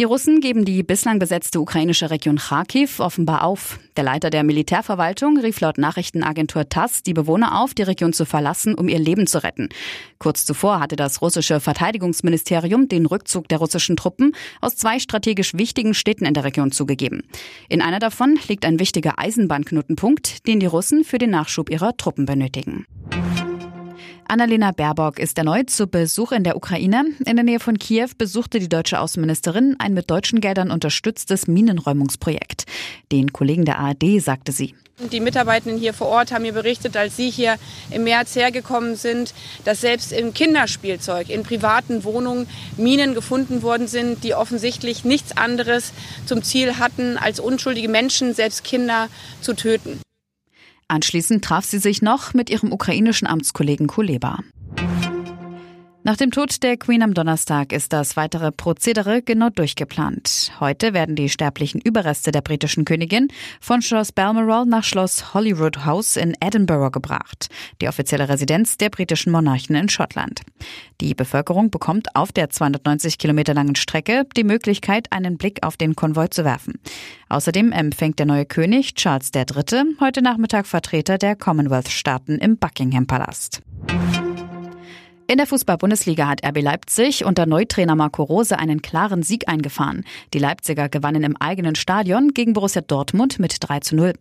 Die Russen geben die bislang besetzte ukrainische Region Kharkiv offenbar auf. Der Leiter der Militärverwaltung rief laut Nachrichtenagentur TASS die Bewohner auf, die Region zu verlassen, um ihr Leben zu retten. Kurz zuvor hatte das russische Verteidigungsministerium den Rückzug der russischen Truppen aus zwei strategisch wichtigen Städten in der Region zugegeben. In einer davon liegt ein wichtiger Eisenbahnknotenpunkt, den die Russen für den Nachschub ihrer Truppen benötigen. Annalena Baerbock ist erneut zu Besuch in der Ukraine. In der Nähe von Kiew besuchte die deutsche Außenministerin ein mit deutschen Geldern unterstütztes Minenräumungsprojekt. Den Kollegen der ARD sagte sie. Die Mitarbeitenden hier vor Ort haben mir berichtet, als sie hier im März hergekommen sind, dass selbst im Kinderspielzeug, in privaten Wohnungen Minen gefunden worden sind, die offensichtlich nichts anderes zum Ziel hatten, als unschuldige Menschen, selbst Kinder, zu töten. Anschließend traf sie sich noch mit ihrem ukrainischen Amtskollegen Kuleba. Nach dem Tod der Queen am Donnerstag ist das weitere Prozedere genau durchgeplant. Heute werden die sterblichen Überreste der britischen Königin von Schloss Balmoral nach Schloss Holyrood House in Edinburgh gebracht, die offizielle Residenz der britischen Monarchen in Schottland. Die Bevölkerung bekommt auf der 290 Kilometer langen Strecke die Möglichkeit, einen Blick auf den Konvoi zu werfen. Außerdem empfängt der neue König Charles III. heute Nachmittag Vertreter der Commonwealth-Staaten im Buckingham Palast. In der Fußball-Bundesliga hat RB Leipzig unter Neutrainer Marco Rose einen klaren Sieg eingefahren. Die Leipziger gewannen im eigenen Stadion gegen Borussia Dortmund mit 3 zu 0.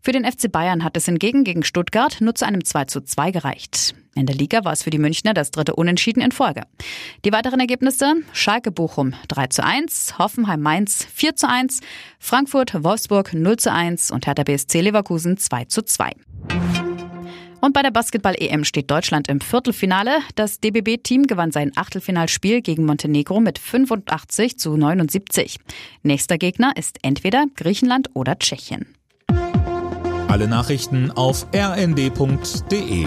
Für den FC Bayern hat es hingegen gegen Stuttgart nur zu einem 2 zu 2 gereicht. In der Liga war es für die Münchner das dritte Unentschieden in Folge. Die weiteren Ergebnisse Schalke Bochum 3 zu 1, Hoffenheim Mainz 4 zu 1, Frankfurt Wolfsburg 0 zu 1 und Hertha BSC Leverkusen 2 zu 2. Und bei der Basketball-EM steht Deutschland im Viertelfinale. Das DBB-Team gewann sein Achtelfinalspiel gegen Montenegro mit 85 zu 79. Nächster Gegner ist entweder Griechenland oder Tschechien. Alle Nachrichten auf rnd.de